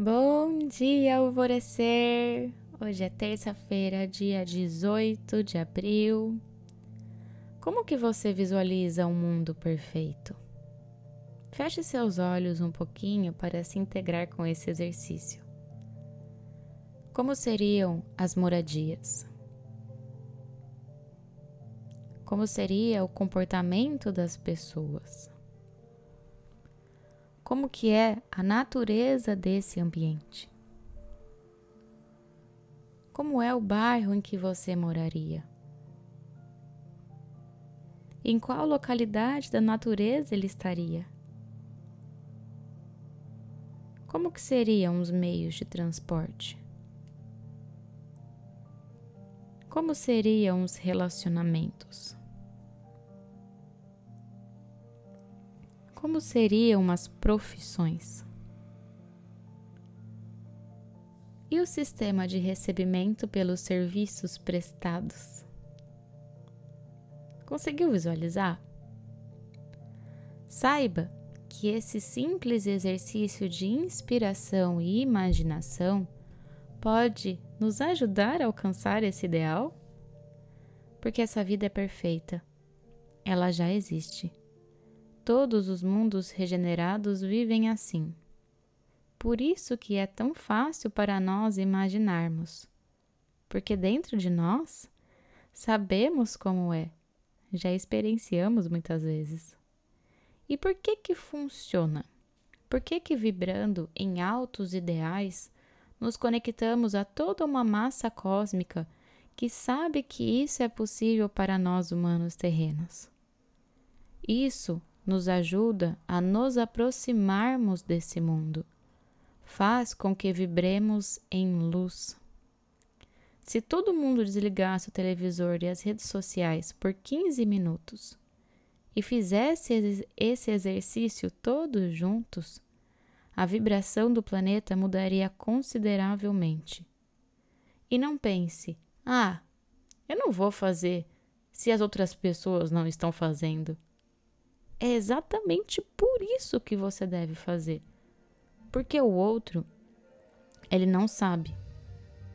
Bom dia, alvorecer! Hoje é terça-feira, dia 18 de abril. Como que você visualiza um mundo perfeito? Feche seus olhos um pouquinho para se integrar com esse exercício. Como seriam as moradias? Como seria o comportamento das pessoas? Como que é a natureza desse ambiente? Como é o bairro em que você moraria? Em qual localidade da natureza ele estaria? Como que seriam os meios de transporte? Como seriam os relacionamentos? Como seriam as profissões? E o sistema de recebimento pelos serviços prestados? Conseguiu visualizar? Saiba que esse simples exercício de inspiração e imaginação pode nos ajudar a alcançar esse ideal? Porque essa vida é perfeita, ela já existe. Todos os mundos regenerados vivem assim. Por isso que é tão fácil para nós imaginarmos. Porque dentro de nós sabemos como é, já experienciamos muitas vezes. E por que que funciona? Por que que vibrando em altos ideais nos conectamos a toda uma massa cósmica que sabe que isso é possível para nós humanos terrenos? Isso nos ajuda a nos aproximarmos desse mundo. Faz com que vibremos em luz. Se todo mundo desligasse o televisor e as redes sociais por 15 minutos, e fizesse esse exercício todos juntos, a vibração do planeta mudaria consideravelmente. E não pense, ah, eu não vou fazer se as outras pessoas não estão fazendo. É exatamente por isso que você deve fazer. Porque o outro, ele não sabe.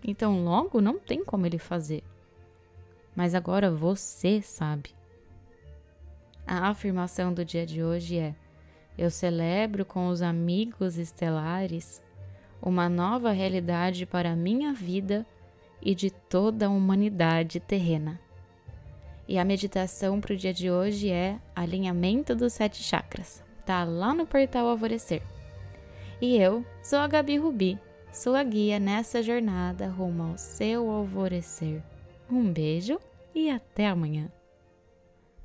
Então, logo, não tem como ele fazer. Mas agora você sabe. A afirmação do dia de hoje é: Eu celebro com os amigos estelares uma nova realidade para a minha vida e de toda a humanidade terrena. E a meditação para o dia de hoje é alinhamento dos sete chakras. Tá lá no portal Alvorecer. E eu sou a Gabi Rubi, sua guia nessa jornada rumo ao seu alvorecer. Um beijo e até amanhã.